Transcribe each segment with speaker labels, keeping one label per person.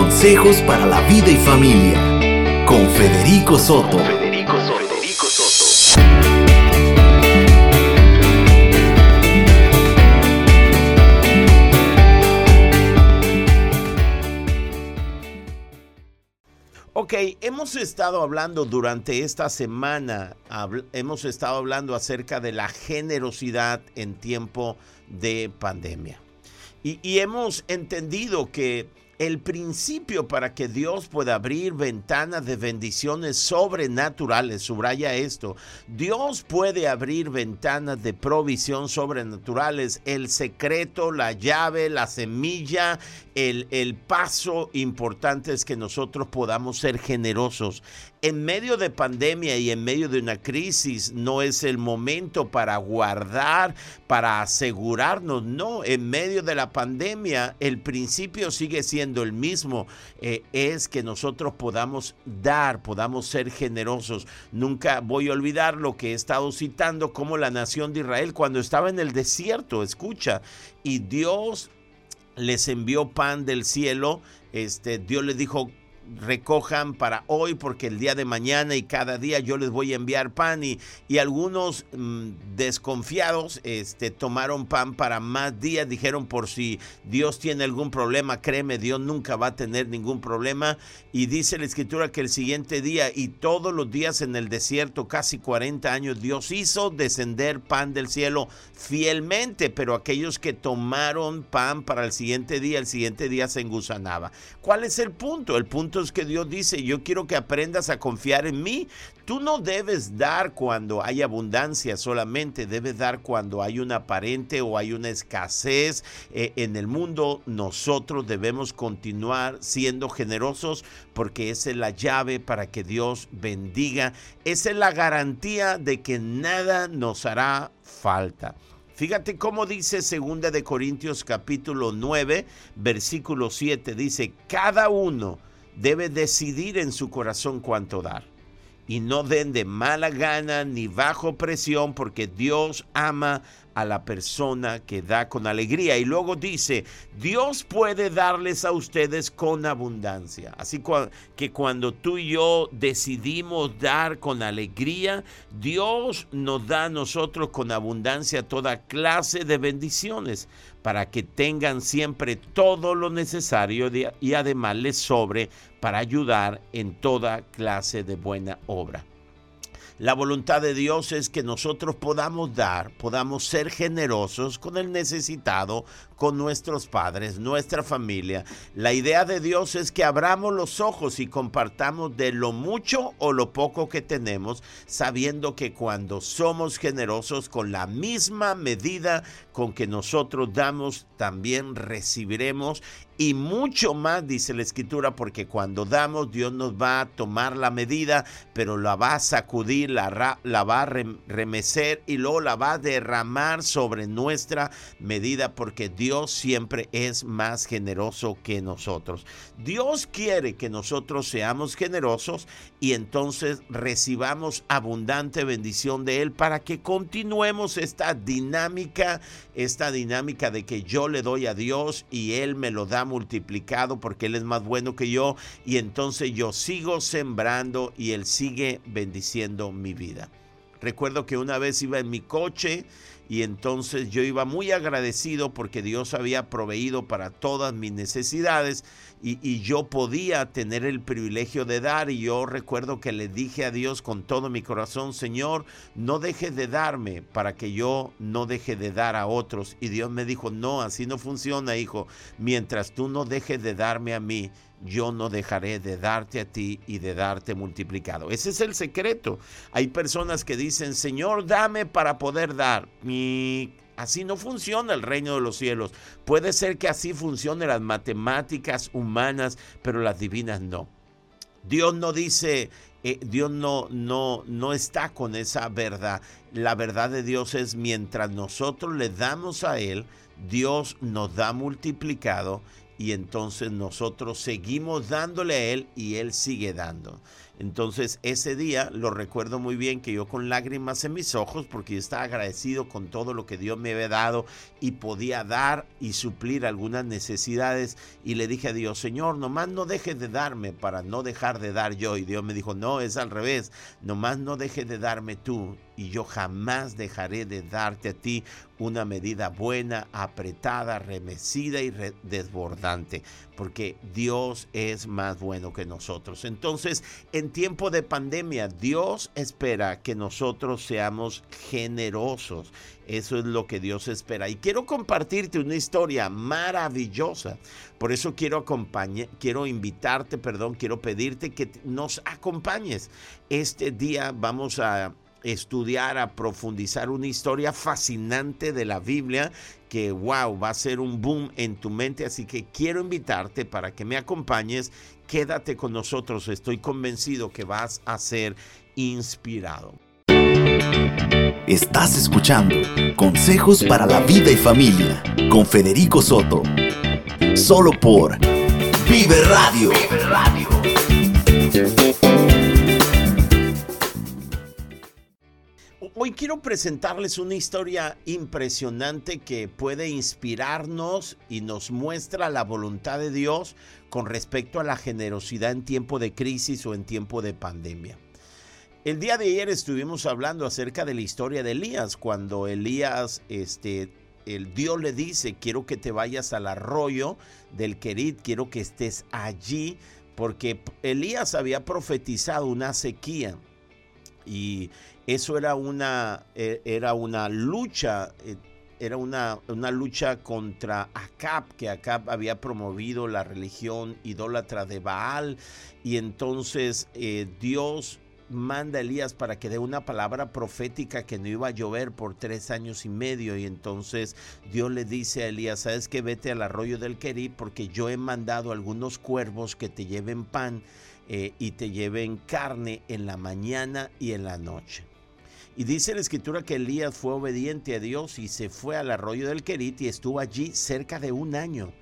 Speaker 1: Consejos para la vida y familia con Federico Soto. Federico Soto.
Speaker 2: Ok, hemos estado hablando durante esta semana, hemos estado hablando acerca de la generosidad en tiempo de pandemia. y hemos entendido que el principio para que Dios pueda abrir ventanas de bendiciones sobrenaturales, subraya esto, Dios puede abrir ventanas de provisión sobrenaturales, el secreto, la llave, la semilla, el, el paso importante es que nosotros podamos ser generosos en medio de pandemia y en medio de una crisis no es el momento para guardar, para asegurarnos. No, en medio de la pandemia el principio sigue siendo el mismo. Eh, es que nosotros podamos dar, podamos ser generosos. Nunca voy a olvidar lo que he estado citando como la nación de Israel cuando estaba en el desierto. Escucha, y Dios les envió pan del cielo. Este, Dios les dijo, recojan para hoy porque el día de mañana y cada día yo les voy a enviar pan y, y algunos mm, desconfiados este, tomaron pan para más días, dijeron por si Dios tiene algún problema, créeme, Dios nunca va a tener ningún problema y dice la escritura que el siguiente día y todos los días en el desierto, casi 40 años, Dios hizo descender pan del cielo fielmente, pero aquellos que tomaron pan para el siguiente día, el siguiente día se engusanaba. ¿Cuál es el punto? El punto que Dios dice, yo quiero que aprendas a confiar en mí. Tú no debes dar cuando hay abundancia solamente, debes dar cuando hay una aparente o hay una escasez eh, en el mundo. Nosotros debemos continuar siendo generosos porque esa es la llave para que Dios bendiga. Esa es la garantía de que nada nos hará falta. Fíjate cómo dice 2 de Corintios capítulo 9, versículo 7 dice, cada uno debe decidir en su corazón cuánto dar. Y no den de mala gana ni bajo presión porque Dios ama a la persona que da con alegría. Y luego dice, Dios puede darles a ustedes con abundancia. Así que cuando tú y yo decidimos dar con alegría, Dios nos da a nosotros con abundancia toda clase de bendiciones para que tengan siempre todo lo necesario y además les sobre para ayudar en toda clase de buena obra. La voluntad de Dios es que nosotros podamos dar, podamos ser generosos con el necesitado, con nuestros padres, nuestra familia. La idea de Dios es que abramos los ojos y compartamos de lo mucho o lo poco que tenemos, sabiendo que cuando somos generosos con la misma medida con que nosotros damos, también recibiremos y mucho más, dice la escritura, porque cuando damos Dios nos va a tomar la medida, pero la va a sacudir, la, va a remecer y luego la va a derramar sobre nuestra medida, porque Dios siempre es más generoso que nosotros. Dios quiere que nosotros seamos generosos y entonces recibamos abundante bendición de Él para que continuemos esta dinámica, esta dinámica de que yo le doy a Dios y Él me lo da multiplicado porque Él es más bueno que yo y entonces yo sigo sembrando y Él sigue bendiciendo mi vida. Recuerdo que una vez iba en mi coche y entonces yo iba muy agradecido porque Dios había proveído para todas mis necesidades y, yo podía tener el privilegio de dar y yo recuerdo que le dije a Dios con todo mi corazón, Señor, no dejes de darme para que yo no deje de dar a otros. Y Dios me dijo, no, así no funciona, hijo, mientras tú no dejes de darme a mí, yo no dejaré de darte a ti y de darte multiplicado. Ese es el secreto. Hay personas que dicen, Señor, dame para poder dar. Y así no funciona el reino de los cielos. Puede ser que así funcione las matemáticas humanas, pero las divinas no. Dios no dice, eh, Dios no, no, no está con esa verdad. La verdad de Dios es mientras nosotros le damos a Él, Dios nos da multiplicado y entonces nosotros seguimos dándole a Él y Él sigue dando. Entonces ese día lo recuerdo muy bien que yo con lágrimas en mis ojos, porque yo estaba agradecido con todo lo que Dios me había dado y podía dar y suplir algunas necesidades. Y le dije a Dios, Señor, nomás no dejes de darme para no dejar de dar yo. Y Dios me dijo, no, es al revés, nomás no dejes de darme tú y yo jamás dejaré de darte a ti una medida buena, apretada, remecida y desbordante, porque Dios es más bueno que nosotros. Entonces, en tiempo de pandemia, Dios espera que nosotros seamos generosos. Eso es lo que Dios espera. Y quiero compartirte una historia maravillosa. Por eso quiero acompañar, quiero invitarte, perdón, quiero pedirte que nos acompañes. Este día vamos a estudiar, a profundizar una historia fascinante de la Biblia que, wow, va a ser un boom en tu mente. Así que quiero invitarte para que me acompañes. Quédate con nosotros. Estoy convencido que vas a ser inspirado.
Speaker 1: Estás escuchando Consejos para la Vida y Familia con Federico Soto. Solo por Vive Radio. Vive Radio.
Speaker 2: Hoy quiero presentarles una historia impresionante que puede inspirarnos y nos muestra la voluntad de Dios con respecto a la generosidad en tiempo de crisis o en tiempo de pandemia. El día de ayer estuvimos hablando acerca de la historia de Elías, cuando Elías, este, el Dios le dice, quiero que te vayas al arroyo del Querit, quiero que estés allí, porque Elías había profetizado una sequía y eso era una, e, era una lucha, eh, era una, una, lucha contra Acab, que Acab había promovido la religión idólatra de Baal, y entonces eh, Dios manda a Elías para que dé una palabra profética que no iba a llover por tres años y medio. Y entonces Dios le dice a Elías, sabes que vete al arroyo del Querib porque yo he mandado algunos cuervos que te lleven pan eh, y te lleven carne en la mañana y en la noche. Y dice la escritura que Elías fue obediente a Dios y se fue al arroyo del Querit y estuvo allí cerca de un año.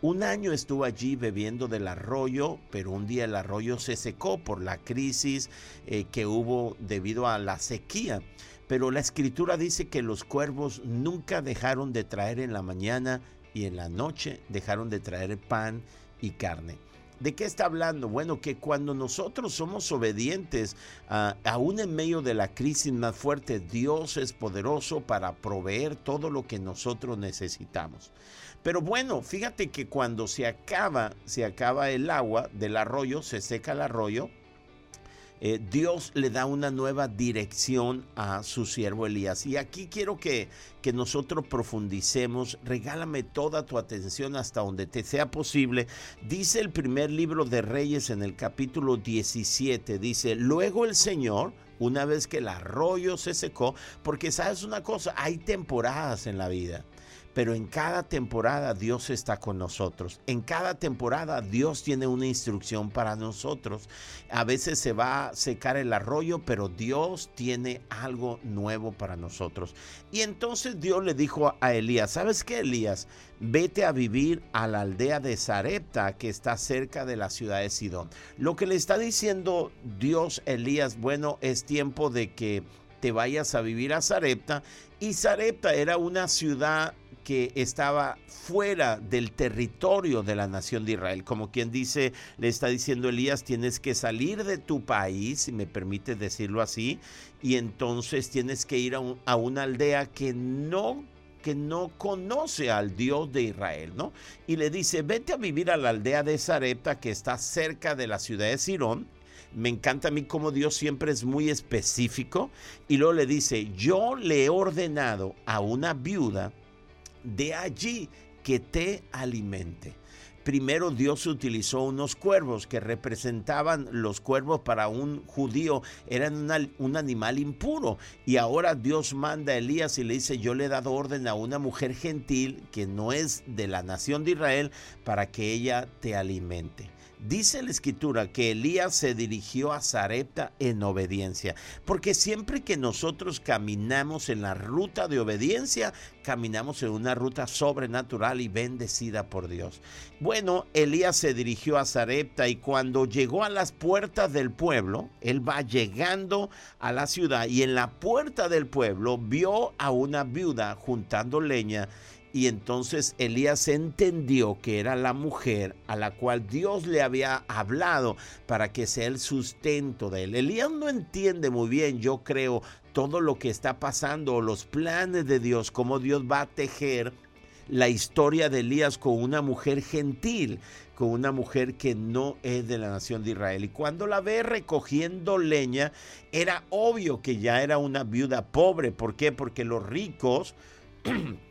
Speaker 2: Un año estuvo allí bebiendo del arroyo, pero un día el arroyo se secó por la crisis eh, que hubo debido a la sequía. Pero la escritura dice que los cuervos nunca dejaron de traer en la mañana y en la noche dejaron de traer pan y carne. ¿De qué está hablando? Bueno, que cuando nosotros somos obedientes, aún en medio de la crisis más fuerte, Dios es poderoso para proveer todo lo que nosotros necesitamos. Pero bueno, fíjate que cuando se acaba, se acaba el agua del arroyo, se seca el arroyo, eh, Dios le da una nueva dirección a su siervo Elías. Y aquí quiero que, que nosotros profundicemos, regálame toda tu atención hasta donde te sea posible. Dice el primer libro de Reyes en el capítulo 17, dice, luego el Señor, una vez que el arroyo se secó, porque sabes una cosa, hay temporadas en la vida pero en cada temporada Dios está con nosotros. En cada temporada Dios tiene una instrucción para nosotros. A veces se va a secar el arroyo, pero Dios tiene algo nuevo para nosotros. Y entonces Dios le dijo a Elías, ¿sabes qué, Elías? Vete a vivir a la aldea de Sarepta, que está cerca de la ciudad de Sidón. Lo que le está diciendo Dios Elías, bueno, es tiempo de que te vayas a vivir a Sarepta. Y Sarepta era una ciudad que estaba fuera del territorio de la nación de Israel. Como quien dice, le está diciendo Elías, tienes que salir de tu país, si me permite decirlo así, y entonces tienes que ir a, a una aldea que no que no conoce al Dios de Israel, ¿no? Y le dice, vete a vivir a la aldea de Sarepta que está cerca de la ciudad de Sirón. Me encanta a mí como Dios siempre es muy específico. Y luego le dice, yo le he ordenado a una viuda de allí que te alimente. Primero Dios utilizó unos cuervos que representaban los cuervos para un judío, eran un animal impuro. Y ahora Dios manda a Elías y le dice, yo le he dado orden a una mujer gentil que no es de la nación de Israel para que ella te alimente. Dice la escritura que Elías se dirigió a Zarepta en obediencia, porque siempre que nosotros caminamos en la ruta de obediencia, caminamos en una ruta sobrenatural y bendecida por Dios. Bueno, Elías se dirigió a Zarepta y cuando llegó a las puertas del pueblo, él va llegando a la ciudad y en la puerta del pueblo vio a una viuda juntando leña y entonces Elías entendió que era la mujer a la cual Dios le había hablado para que sea el sustento de él. Elías no entiende muy bien, yo creo, todo lo que está pasando, los planes de Dios, cómo Dios va a tejer la historia de Elías con una mujer gentil, con una mujer que no es de la nación de Israel. Y cuando la ve recogiendo leña, era obvio que ya era una viuda pobre. ¿Por qué? Porque los ricos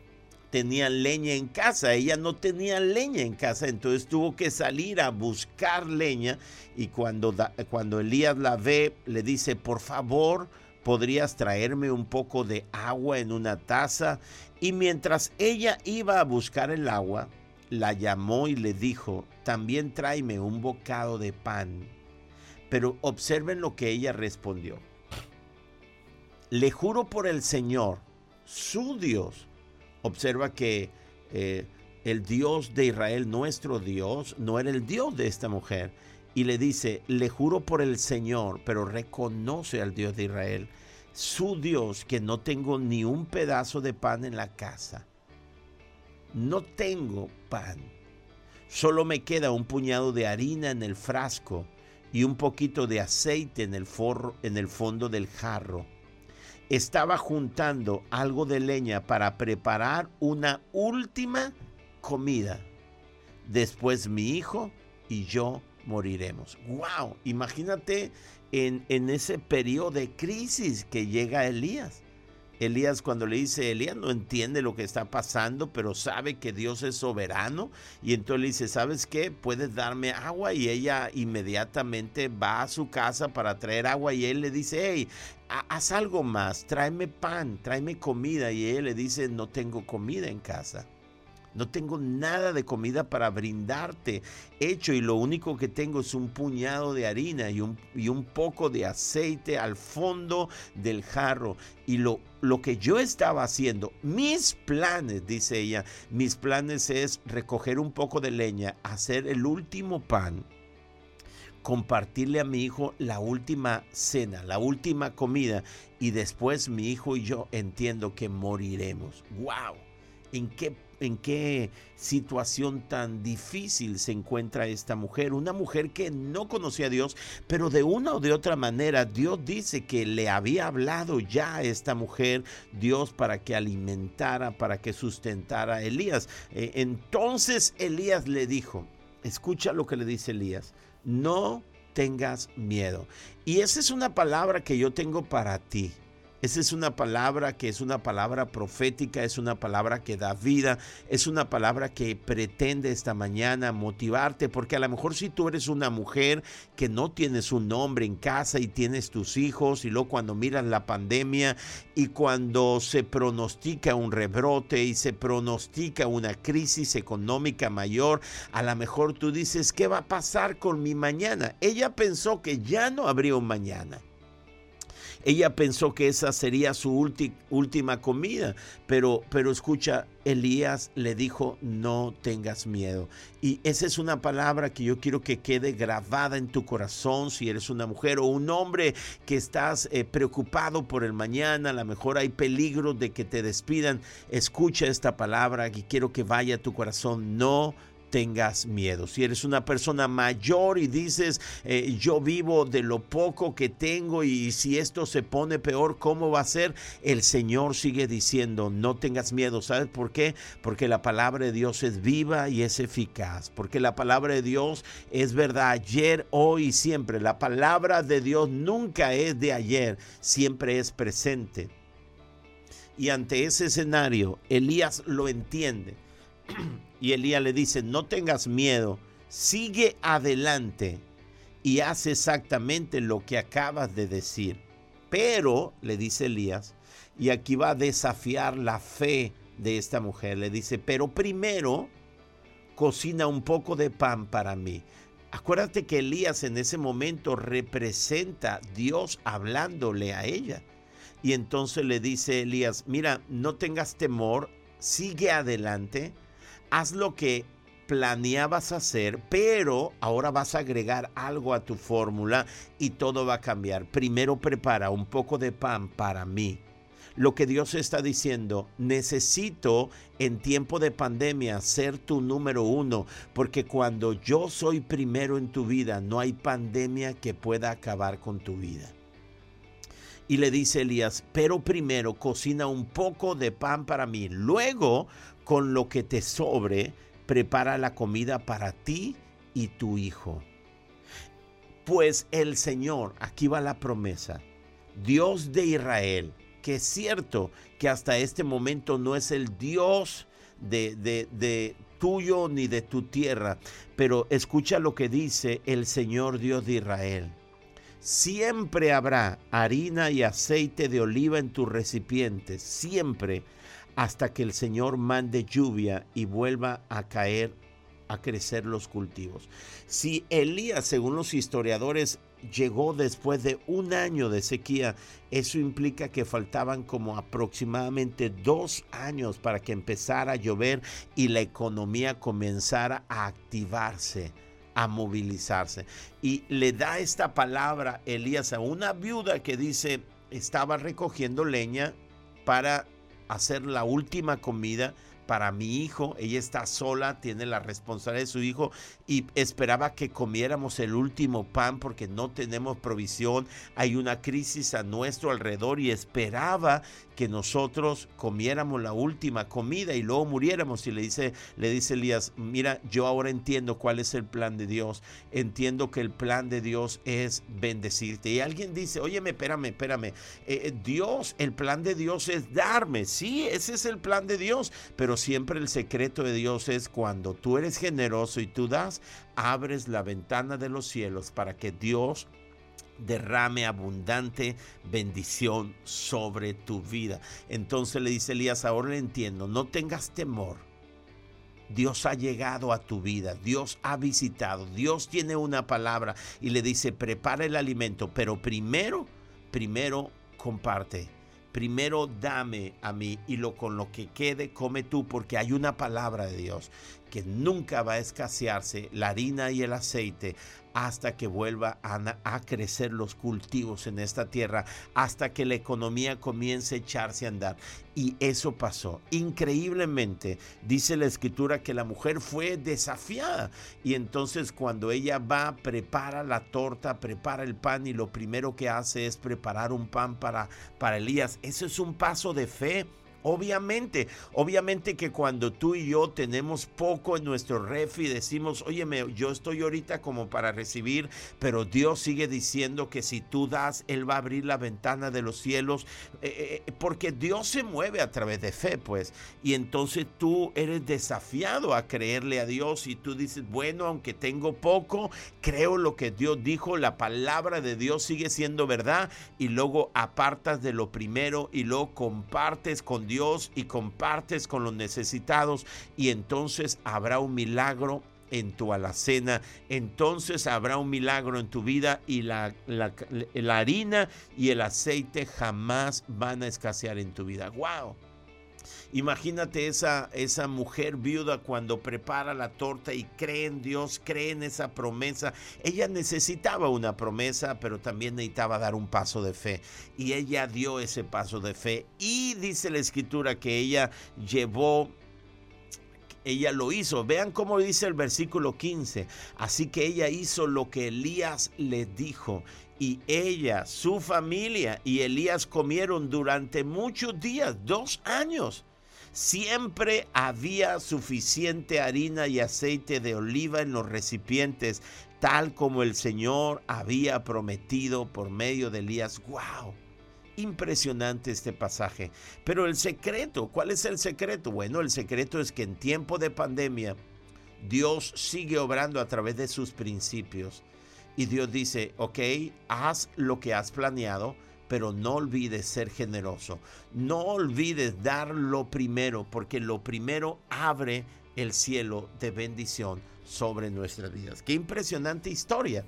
Speaker 2: tenían leña en casa, ella no tenía leña en casa, entonces tuvo que salir a buscar leña y cuando, cuando Elías la ve, le dice, por favor, podrías traerme un poco de agua en una taza. Y mientras ella iba a buscar el agua, la llamó y le dijo, también tráeme un bocado de pan. Pero observen lo que ella respondió. Le juro por el Señor, su Dios, observa que eh, el Dios de Israel, nuestro Dios, no era el Dios de esta mujer. Y le dice, le juro por el Señor, pero reconoce al Dios de Israel, su Dios, que no tengo ni un pedazo de pan en la casa. No tengo pan. Solo me queda un puñado de harina en el frasco y un poquito de aceite en el, forro, en el fondo del jarro estaba juntando algo de leña para preparar una última comida. Después mi hijo y yo moriremos. ¡Wow! Imagínate en, en ese periodo de crisis que llega Elías. Elías cuando le dice, Elías no entiende lo que está pasando, pero sabe que Dios es soberano. Y entonces le dice, ¿sabes qué? Puedes darme agua. Y ella inmediatamente va a su casa para traer agua. Y él le dice, hey, haz algo más, tráeme pan, tráeme comida. Y él le dice, no tengo comida en casa. No tengo nada de comida para brindarte hecho y lo único que tengo es un puñado de harina y un, y un poco de aceite al fondo del jarro. Y lo, lo que yo estaba haciendo, mis planes, dice ella, mis planes es recoger un poco de leña, hacer el último pan compartirle a mi hijo la última cena, la última comida y después mi hijo y yo entiendo que moriremos. ¡Wow! ¿En qué en qué situación tan difícil se encuentra esta mujer. Una mujer que no conocía a Dios, pero de una o de otra manera Dios dice que le había hablado ya a esta mujer Dios para que alimentara, para que sustentara a Elías. Eh, entonces Elías le dijo, escucha lo que le dice Elías, no tengas miedo. Y esa es una palabra que yo tengo para ti. Esa es una palabra que es una palabra profética, es una palabra que da vida, es una palabra que pretende esta mañana motivarte, porque a lo mejor si tú eres una mujer que no tienes un nombre en casa y tienes tus hijos, y luego cuando miras la pandemia y cuando se pronostica un rebrote y se pronostica una crisis económica mayor, a lo mejor tú dices, ¿qué va a pasar con mi mañana? Ella pensó que ya no habría un mañana. Ella pensó que esa sería su última comida, pero, pero escucha, Elías le dijo, no tengas miedo. Y esa es una palabra que yo quiero que quede grabada en tu corazón si eres una mujer o un hombre que estás eh, preocupado por el mañana, a lo mejor hay peligro de que te despidan. Escucha esta palabra y quiero que vaya a tu corazón, no tengas miedo. Si eres una persona mayor y dices, eh, yo vivo de lo poco que tengo y si esto se pone peor, ¿cómo va a ser? El Señor sigue diciendo, no tengas miedo. ¿Sabes por qué? Porque la palabra de Dios es viva y es eficaz. Porque la palabra de Dios es verdad ayer, hoy y siempre. La palabra de Dios nunca es de ayer, siempre es presente. Y ante ese escenario, Elías lo entiende y Elías le dice, no tengas miedo, sigue adelante y haz exactamente lo que acabas de decir. Pero, le dice Elías, y aquí va a desafiar la fe de esta mujer, le dice, pero primero cocina un poco de pan para mí. Acuérdate que Elías en ese momento representa Dios hablándole a ella. Y entonces le dice Elías, mira, no tengas temor, sigue adelante, haz lo que planeabas hacer, pero ahora vas a agregar algo a tu fórmula y todo va a cambiar. Primero prepara un poco de pan para mí. Lo que Dios está diciendo, necesito en tiempo de pandemia ser tu número uno, porque cuando yo soy primero en tu vida, no hay pandemia que pueda acabar con tu vida. Y le dice Elías, pero primero cocina un poco de pan para mí, luego con lo que te sobre, prepara la comida para ti y tu hijo. Pues el Señor, aquí va la promesa, Dios de Israel, que es cierto que hasta este momento no es el Dios de, de, tuyo ni de tu tierra, pero escucha lo que dice el Señor Dios de Israel. Siempre habrá harina y aceite de oliva en tus recipientes, siempre hasta que el Señor mande lluvia y vuelva a caer, a crecer los cultivos. Si Elías, según los historiadores, llegó después de un año de sequía, eso implica que faltaban como aproximadamente dos años para que empezara a llover y la economía comenzara a activarse a movilizarse. Y le da esta palabra Elías a una viuda que dice, estaba recogiendo leña para hacer la última comida para mi hijo. Ella está sola, tiene la responsabilidad de su hijo y esperaba que comiéramos el último pan porque no tenemos provisión. Hay una crisis a nuestro alrededor y esperaba que nosotros comiéramos la última comida y luego muriéramos. Y le dice, le dice Elías, mira, yo ahora entiendo cuál es el plan de Dios. Entiendo que el plan de Dios es bendecirte. Y alguien dice, óyeme, espérame, espérame. Eh, eh, Dios, el plan de Dios es darme. Sí, ese es el plan de Dios. Pero siempre el secreto de Dios es cuando tú eres generoso y tú das, abres la ventana de los cielos para que Dios derrame abundante bendición sobre tu vida. Entonces le dice Elías, ahora le entiendo, no tengas temor. Dios ha llegado a tu vida, Dios ha visitado, Dios tiene una palabra y le dice, prepara el alimento, pero primero, primero comparte. Primero dame a mí y lo con lo que quede come tú porque hay una palabra de Dios que nunca va a escasearse la harina y el aceite hasta que vuelva a, crecer los cultivos en esta tierra, hasta que la economía comience a echarse a andar. Y eso pasó. Increíblemente, dice la escritura que la mujer fue desafiada. Y entonces cuando ella va, prepara la torta, prepara el pan y lo primero que hace es preparar un pan para, para Elías. Eso es un paso de fe. Obviamente, obviamente que cuando tú y yo tenemos poco en nuestro refi, decimos, óyeme, yo estoy ahorita como para recibir, pero Dios sigue diciendo que si tú das, Él va a abrir la ventana de los cielos, eh, eh, eh, porque Dios se mueve a través de fe, pues. Y entonces tú eres desafiado a creerle a Dios y tú dices, bueno, aunque tengo poco, creo lo que Dios dijo, la palabra de Dios sigue siendo verdad, y luego apartas de lo primero y luego compartes con Dios y compartes con los necesitados y entonces habrá un milagro en tu alacena, entonces habrá un milagro en tu vida y la, la, harina y el aceite jamás van a escasear en tu vida. ¡Wow! Imagínate esa, esa mujer viuda cuando prepara la torta y cree en Dios, cree en esa promesa. Ella necesitaba una promesa, pero también necesitaba dar un paso de fe. Y ella dio ese paso de fe. Y dice la escritura que ella llevó ella lo hizo. Vean cómo dice el versículo 15. Así que ella hizo lo que Elías le dijo. Y ella, su familia y Elías comieron durante muchos días, dos años. Siempre había suficiente harina y aceite de oliva en los recipientes, tal como el Señor había prometido por medio de Elías. ¡Wow! Impresionante este pasaje. Pero el secreto, ¿cuál es el secreto? Bueno, el secreto es que en tiempo de pandemia Dios sigue obrando a través de sus principios. Y Dios dice, ok, haz lo que has planeado, pero no olvides ser generoso. No olvides dar lo primero, porque lo primero abre el cielo de bendición sobre nuestras vidas. Qué impresionante historia.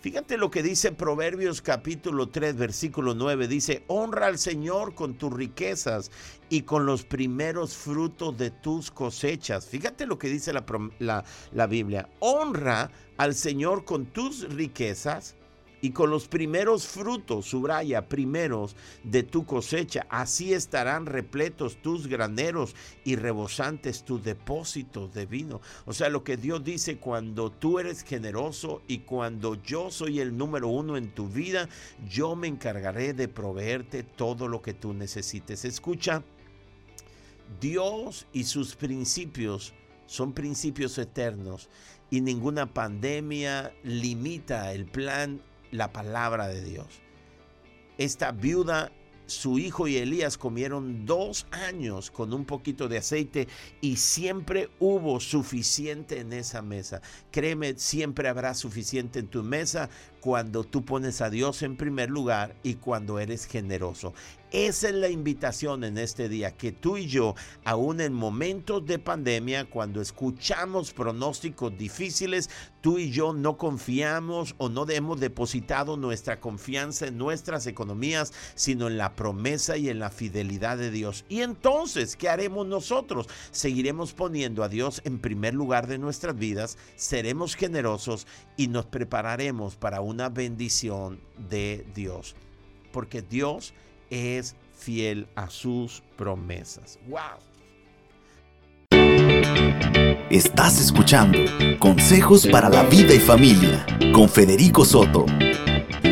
Speaker 2: Fíjate lo que dice Proverbios capítulo 3, versículo 9. Dice, honra al Señor con tus riquezas y con los primeros frutos de tus cosechas. Fíjate lo que dice la, la, la Biblia. Honra al Señor con tus riquezas y con los primeros frutos, subraya, primeros de tu cosecha, así estarán repletos tus graneros y rebosantes tus depósitos de vino. O sea, lo que Dios dice, cuando tú eres generoso y cuando yo soy el número uno en tu vida, yo me encargaré de proveerte todo lo que tú necesites. Escucha, Dios y sus principios son principios eternos y ninguna pandemia limita el plan la palabra de Dios. Esta viuda, su hijo y Elías comieron dos años con un poquito de aceite y siempre hubo suficiente en esa mesa. Créeme, siempre habrá suficiente en tu mesa cuando tú pones a Dios en primer lugar y cuando eres generoso. Esa es la invitación en este día, que tú y yo, aún en momentos de pandemia, cuando escuchamos pronósticos difíciles, tú y yo no confiamos o no hemos depositado nuestra confianza en nuestras economías, sino en la promesa y en la fidelidad de Dios. Y entonces, ¿qué haremos nosotros? Seguiremos poniendo a Dios en primer lugar de nuestras vidas, seremos generosos y nos prepararemos para una bendición de Dios. Porque Dios es fiel a sus promesas. ¡Wow!
Speaker 1: Estás escuchando Consejos para la Vida y Familia con Federico Soto.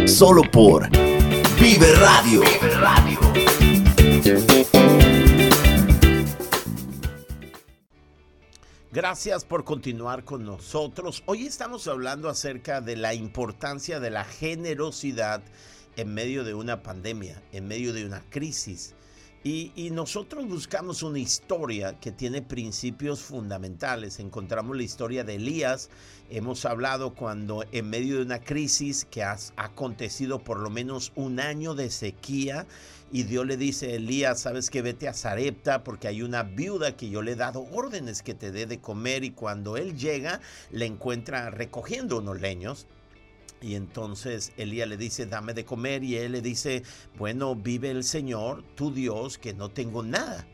Speaker 1: Solo por Vive Radio. Vive Radio.
Speaker 2: Gracias por continuar con nosotros. Hoy estamos hablando acerca de la importancia de la generosidad en medio de una pandemia, en medio de una crisis. Y, nosotros buscamos una historia que tiene principios fundamentales. Encontramos la historia de Elías. Hemos hablado cuando en medio de una crisis que ha acontecido por lo menos un año de sequía y Dios le dice a Elías, sabes que vete a Zarepta porque hay una viuda que yo le he dado órdenes que te dé de comer y cuando él llega le encuentra recogiendo unos leños y entonces Elías le dice, dame de comer. Y él le dice, bueno, vive el Señor, tu Dios, que no tengo nada.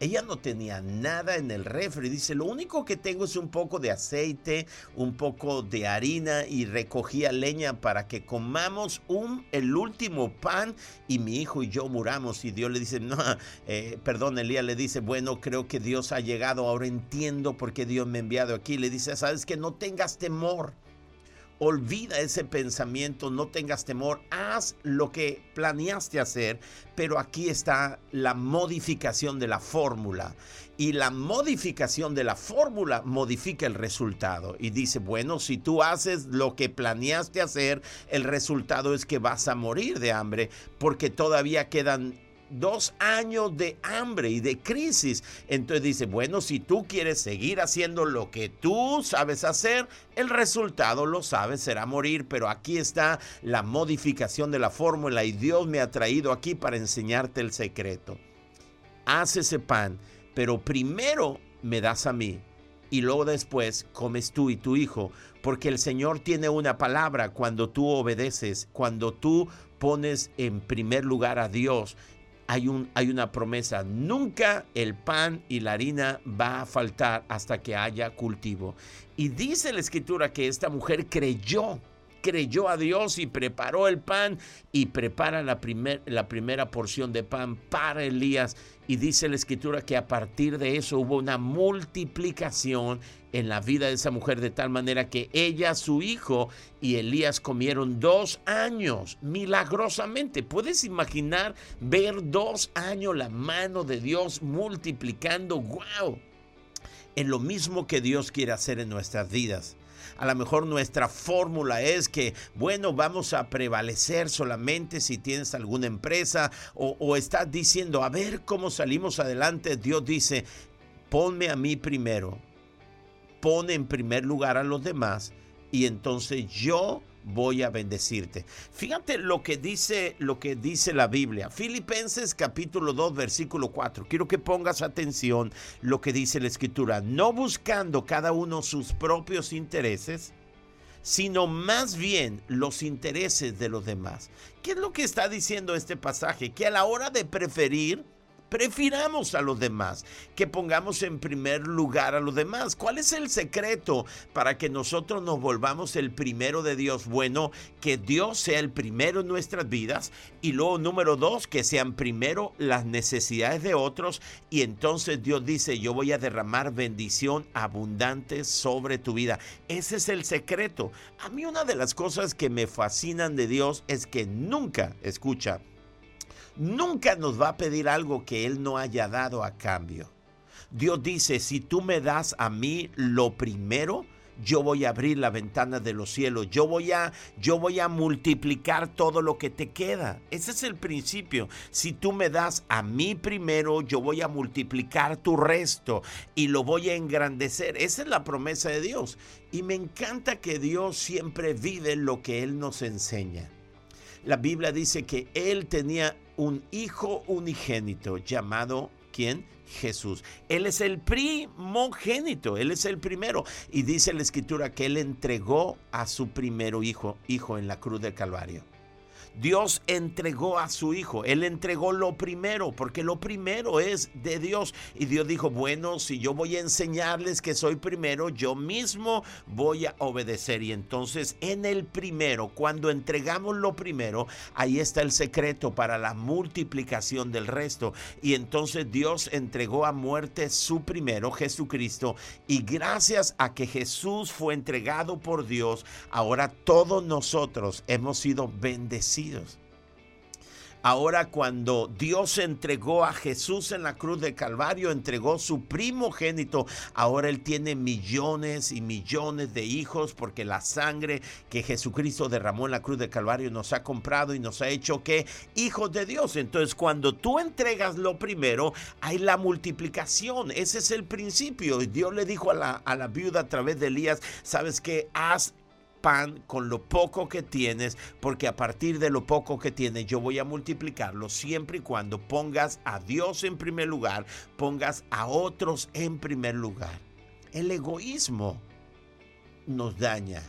Speaker 2: Ella no tenía nada en el refri. Dice, lo único que tengo es un poco de aceite, un poco de harina y recogía leña para que comamos un, el último pan y mi hijo y yo muramos. Y Dios le dice, no, eh, perdón, Elías le dice, bueno, creo que Dios ha llegado, ahora entiendo por qué Dios me ha enviado aquí. Le dice, sabes que no tengas temor Olvida ese pensamiento, no tengas temor, haz lo que planeaste hacer, pero aquí está la modificación de la fórmula. Y la modificación de la fórmula modifica el resultado. Y dice, bueno, si tú haces lo que planeaste hacer, el resultado es que vas a morir de hambre porque todavía quedan dos años de hambre y de crisis. Entonces dice, bueno, si tú quieres seguir haciendo lo que tú sabes hacer, el resultado lo sabes, será morir, pero aquí está la modificación de la fórmula y Dios me ha traído aquí para enseñarte el secreto. Haz ese pan, pero primero me das a mí y luego después comes tú y tu hijo, porque el Señor tiene una palabra cuando tú obedeces, cuando tú pones en primer lugar a Dios hay, un, hay una promesa. Nunca el pan y la harina va a faltar hasta que haya cultivo. Y dice la escritura que esta mujer creyó creyó a Dios y preparó el pan y prepara la, la primera porción de pan para Elías. Y dice la escritura que a partir de eso hubo una multiplicación en la vida de esa mujer de tal manera que ella, su hijo y Elías comieron dos años milagrosamente. ¿Puedes imaginar ver dos años la mano de Dios multiplicando? ¡Wow! En lo mismo que Dios quiere hacer en nuestras vidas. A lo mejor nuestra fórmula es que, bueno, vamos a prevalecer solamente si tienes alguna empresa o, estás diciendo, a ver cómo salimos adelante. Dios dice, ponme a mí primero, pone en primer lugar a los demás y entonces yo voy a bendecirte. Fíjate lo que dice lo que dice la Biblia. Filipenses capítulo 2 versículo 4. Quiero que pongas atención lo que dice la escritura, no buscando cada uno sus propios intereses, sino más bien los intereses de los demás. ¿Qué es lo que está diciendo este pasaje? Que a la hora de preferir prefiramos a los demás, que pongamos en primer lugar a los demás. ¿Cuál es el secreto para que nosotros nos volvamos el primero de Dios? Bueno, que Dios sea el primero en nuestras vidas y luego número dos, que sean primero las necesidades de otros y entonces Dios dice, yo voy a derramar bendición abundante sobre tu vida. Ese es el secreto. A mí una de las cosas que me fascinan de Dios es que nunca, escucha, nunca nos va a pedir algo que Él no haya dado a cambio. Dios dice, si tú me das a mí lo primero, yo voy a abrir la ventana de los cielos, yo voy a yo voy a multiplicar todo lo que te queda. Ese es el principio. Si tú me das a mí primero, yo voy a multiplicar tu resto y lo voy a engrandecer. Esa es la promesa de Dios. Y me encanta que Dios siempre vive lo que él nos enseña. La Biblia dice que él tenía un hijo unigénito llamado ¿quién? Jesús. Él es el primogénito, Él es el primero. Y dice la escritura que Él entregó a su primero hijo, hijo en la cruz del Calvario. Dios entregó a su Hijo. Él entregó lo primero, porque lo primero es de Dios. Y Dios dijo, bueno, si yo voy a enseñarles que soy primero, yo mismo voy a obedecer. Y entonces en el primero, cuando entregamos lo primero, ahí está el secreto para la multiplicación del resto. Y entonces Dios entregó a muerte su primero, Jesucristo. Y gracias a que Jesús fue entregado por Dios, ahora todos nosotros hemos sido bendecidos Ahora cuando Dios entregó a Jesús en la cruz de Calvario, entregó su primogénito, ahora Él tiene millones y millones de hijos porque la sangre que Jesucristo derramó en la cruz de Calvario nos ha comprado y nos ha hecho que hijos de Dios. Entonces cuando tú entregas lo primero, hay la multiplicación. Ese es el principio. Dios le dijo a la, a la viuda a través de Elías, sabes que haz con lo poco que tienes, porque a partir de lo poco que tienes yo voy a multiplicarlo siempre y cuando pongas a Dios en primer lugar, pongas a otros en primer lugar. El egoísmo nos daña,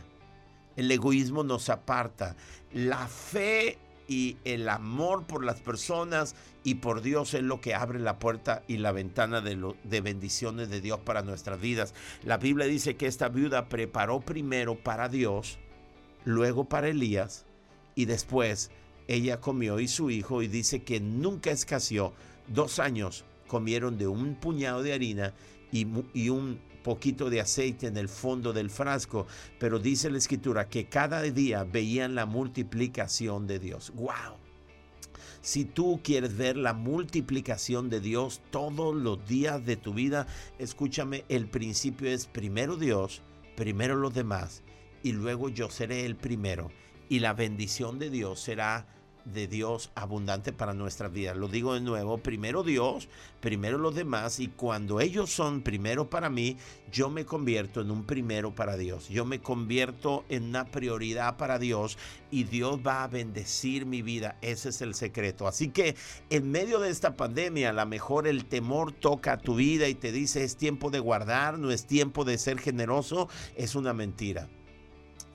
Speaker 2: el egoísmo nos aparta, la fe y el amor por las personas y por Dios es lo que abre la puerta y la ventana de, bendiciones de Dios para nuestras vidas. La Biblia dice que esta viuda preparó primero para Dios, luego para Elías y después ella comió y su hijo y dice que nunca escaseó. Dos años comieron de un puñado de harina y, y un poquito de aceite en el fondo del frasco, pero dice la escritura que cada día veían la multiplicación de Dios. ¡Wow! Si tú quieres ver la multiplicación de Dios todos los días de tu vida, escúchame, el principio es primero Dios, primero los demás y luego yo seré el primero. Y la bendición de Dios será de Dios abundante para nuestras vidas. Lo digo de nuevo, primero Dios, primero los demás y cuando ellos son primero para mí, yo me convierto en un primero para Dios. Yo me convierto en una prioridad para Dios y Dios va a bendecir mi vida. Ese es el secreto. Así que en medio de esta pandemia, a lo mejor el temor toca tu vida y te dice es tiempo de guardar, no es tiempo de ser generoso, es una mentira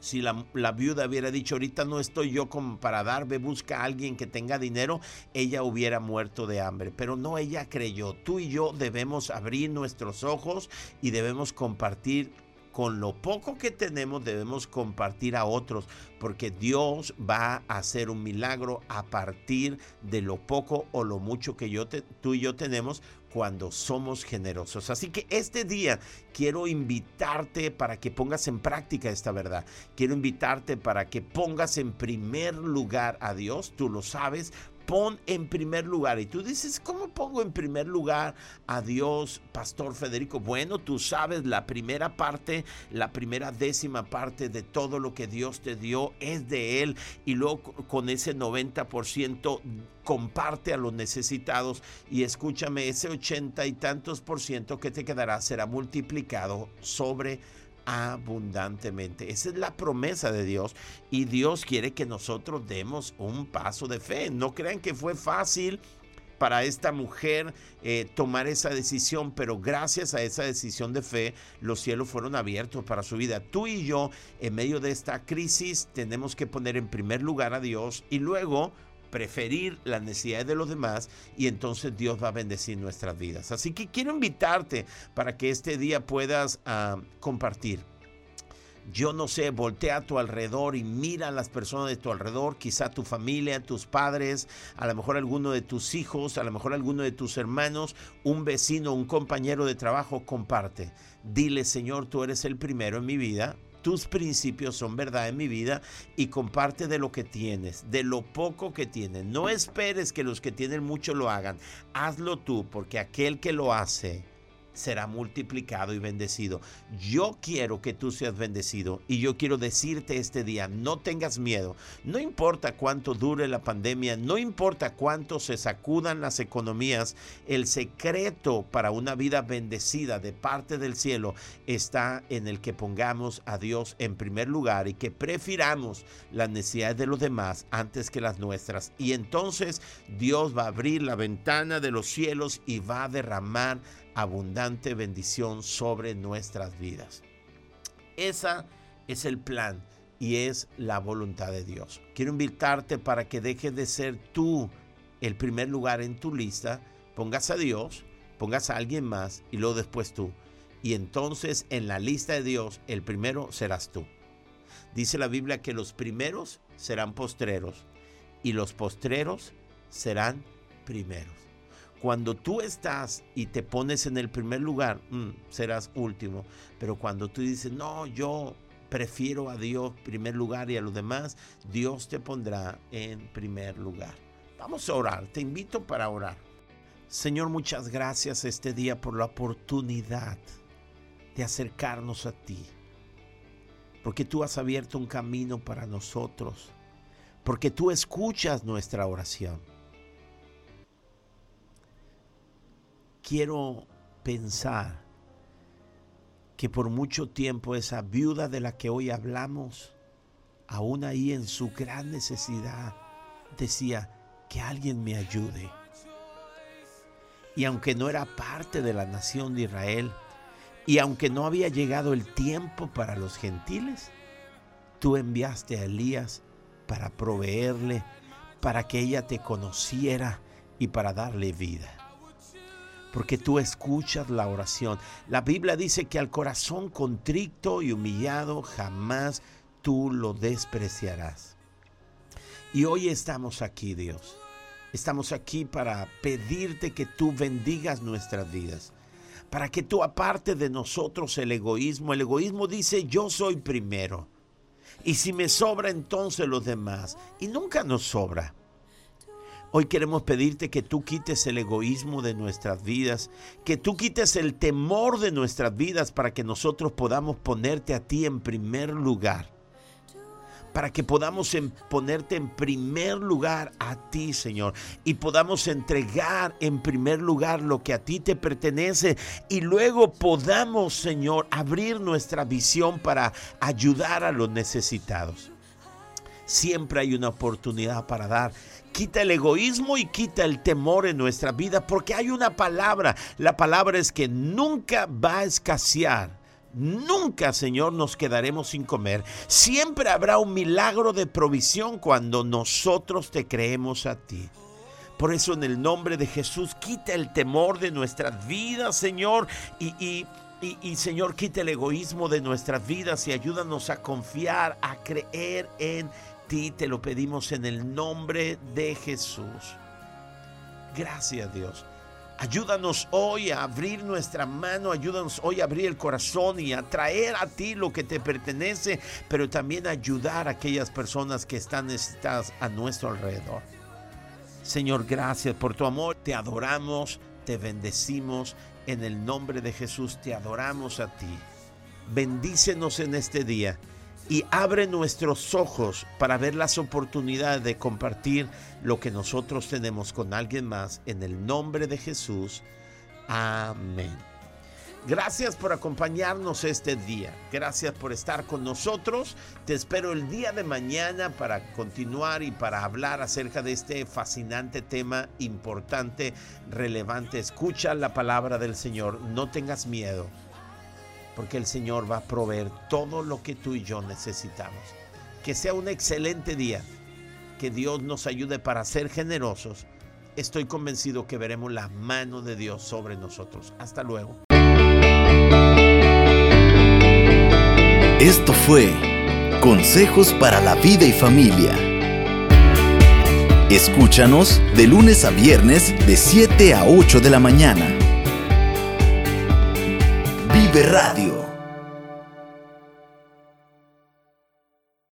Speaker 2: si la, viuda hubiera dicho, ahorita no estoy yo como para dar, ve busca a alguien que tenga dinero, ella hubiera muerto de hambre. Pero no, ella creyó. Tú y yo debemos abrir nuestros ojos y debemos compartir con lo poco que tenemos debemos compartir a otros, porque Dios va a hacer un milagro a partir de lo poco o lo mucho que yo tú y yo tenemos cuando somos generosos. Así que este día quiero invitarte para que pongas en práctica esta verdad. Quiero invitarte para que pongas en primer lugar a Dios, tú lo sabes, pon en primer lugar. Y tú dices, ¿cómo pongo en primer lugar a Dios, Pastor Federico? Bueno, tú sabes, la primera parte, la primera décima parte de todo lo que Dios te dio es de Él. Y luego con ese 90% comparte a los necesitados. Y escúchame, ese ochenta y tantos por ciento que te quedará será multiplicado sobre abundantemente. Esa es la promesa de Dios y Dios quiere que nosotros demos un paso de fe. No crean que fue fácil para esta mujer eh, tomar esa decisión, pero gracias a esa decisión de fe, los cielos fueron abiertos para su vida. Tú y yo, en medio de esta crisis, tenemos que poner en primer lugar a Dios y luego preferir las necesidades de los demás y entonces Dios va a bendecir nuestras vidas. Así que quiero invitarte para que este día puedas ah, compartir yo no sé, voltea a tu alrededor y mira a las personas de tu alrededor, quizá tu familia, tus padres, a lo mejor alguno de tus hijos, a lo mejor alguno de tus hermanos, un vecino, un compañero de trabajo, comparte. Dile, Señor, tú eres el primero en mi vida, tus principios son verdad en mi vida y comparte de lo que tienes, de lo poco que tienes. No esperes que los que tienen mucho lo hagan. Hazlo tú, porque aquel que lo hace será multiplicado y bendecido. Yo quiero que tú seas bendecido y yo quiero decirte este día, no tengas miedo. No importa cuánto dure la pandemia, no importa cuánto se sacudan las economías, el secreto para una vida bendecida de parte del cielo está en el que pongamos a Dios en primer lugar y que prefiramos las necesidades de los demás antes que las nuestras. Y entonces Dios va a abrir la ventana de los cielos y va a derramar abundante bendición sobre nuestras vidas. Esa es el plan y es la voluntad de Dios. Quiero invitarte para que dejes de ser tú el primer lugar en tu lista, pongas a Dios, pongas a alguien más y luego después tú. Y entonces en la lista de Dios el primero serás tú. Dice la Biblia que los primeros serán postreros y los postreros serán primeros. Cuando tú estás y te pones en el primer lugar, mm, serás último. Pero cuando tú dices, no, yo prefiero a Dios primer lugar y a los demás, Dios te pondrá en primer lugar. Vamos a orar, te invito para orar. Señor, muchas gracias este día por la oportunidad de acercarnos a ti. Porque tú has abierto un camino para nosotros. Porque tú escuchas nuestra oración quiero pensar que por mucho tiempo esa viuda de la que hoy hablamos, aún ahí en su gran necesidad, decía, que alguien me ayude. Y aunque no era parte de la nación de Israel, y aunque no había llegado el tiempo para los gentiles, tú enviaste a Elías para proveerle, para que ella te conociera y para darle vida porque tú escuchas la oración. La Biblia dice que al corazón contrito y humillado jamás tú lo despreciarás. Y hoy estamos aquí, Dios. Estamos aquí para pedirte que tú bendigas nuestras vidas. Para que tú aparte de nosotros el egoísmo. El egoísmo dice yo soy primero. Y si me sobra entonces los demás. Y nunca nos sobra. Hoy queremos pedirte que tú quites el egoísmo de nuestras vidas, que tú quites el temor de nuestras vidas para que nosotros podamos ponerte a ti en primer lugar. Para que podamos ponerte en primer lugar a ti, Señor, y podamos entregar en primer lugar lo que a ti te pertenece, y luego podamos, Señor, abrir nuestra visión para ayudar a los necesitados. Siempre hay una oportunidad para dar quita el egoísmo y quita el temor en nuestra vida, porque hay una palabra. La palabra es que nunca va a escasear. Nunca, Señor, nos quedaremos sin comer. Siempre habrá un milagro de provisión cuando nosotros te creemos a ti. Por eso en el nombre de Jesús, quita el temor de nuestras vidas, Señor, y, y, Señor, quita el egoísmo de nuestras vidas y ayúdanos a confiar, a creer en ti te lo pedimos en el nombre de Jesús. Gracias Dios. Ayúdanos hoy a abrir nuestra mano, ayúdanos hoy a abrir el corazón y a traer a ti lo que te pertenece, pero también ayudar a aquellas personas que están necesitadas a nuestro alrededor. Señor, gracias por tu amor. Te adoramos, te bendecimos. En el nombre de Jesús te adoramos a ti. Bendícenos en este día y abre nuestros ojos para ver las oportunidades de compartir lo que nosotros tenemos con alguien más en el nombre de Jesús. Amén. Gracias por acompañarnos este día. Gracias por estar con nosotros. Te espero el día de mañana para continuar y para hablar acerca de este fascinante tema importante, relevante. Escucha la palabra del Señor. No tengas miedo, porque el Señor va a proveer todo lo que tú y yo necesitamos. Que sea un excelente día. Que Dios nos ayude para ser generosos. Estoy convencido que veremos la mano de Dios sobre nosotros. Hasta luego.
Speaker 1: Esto fue Consejos para la Vida y Familia. Escúchanos de lunes a viernes de 7 a 8 de la mañana. Vive Radio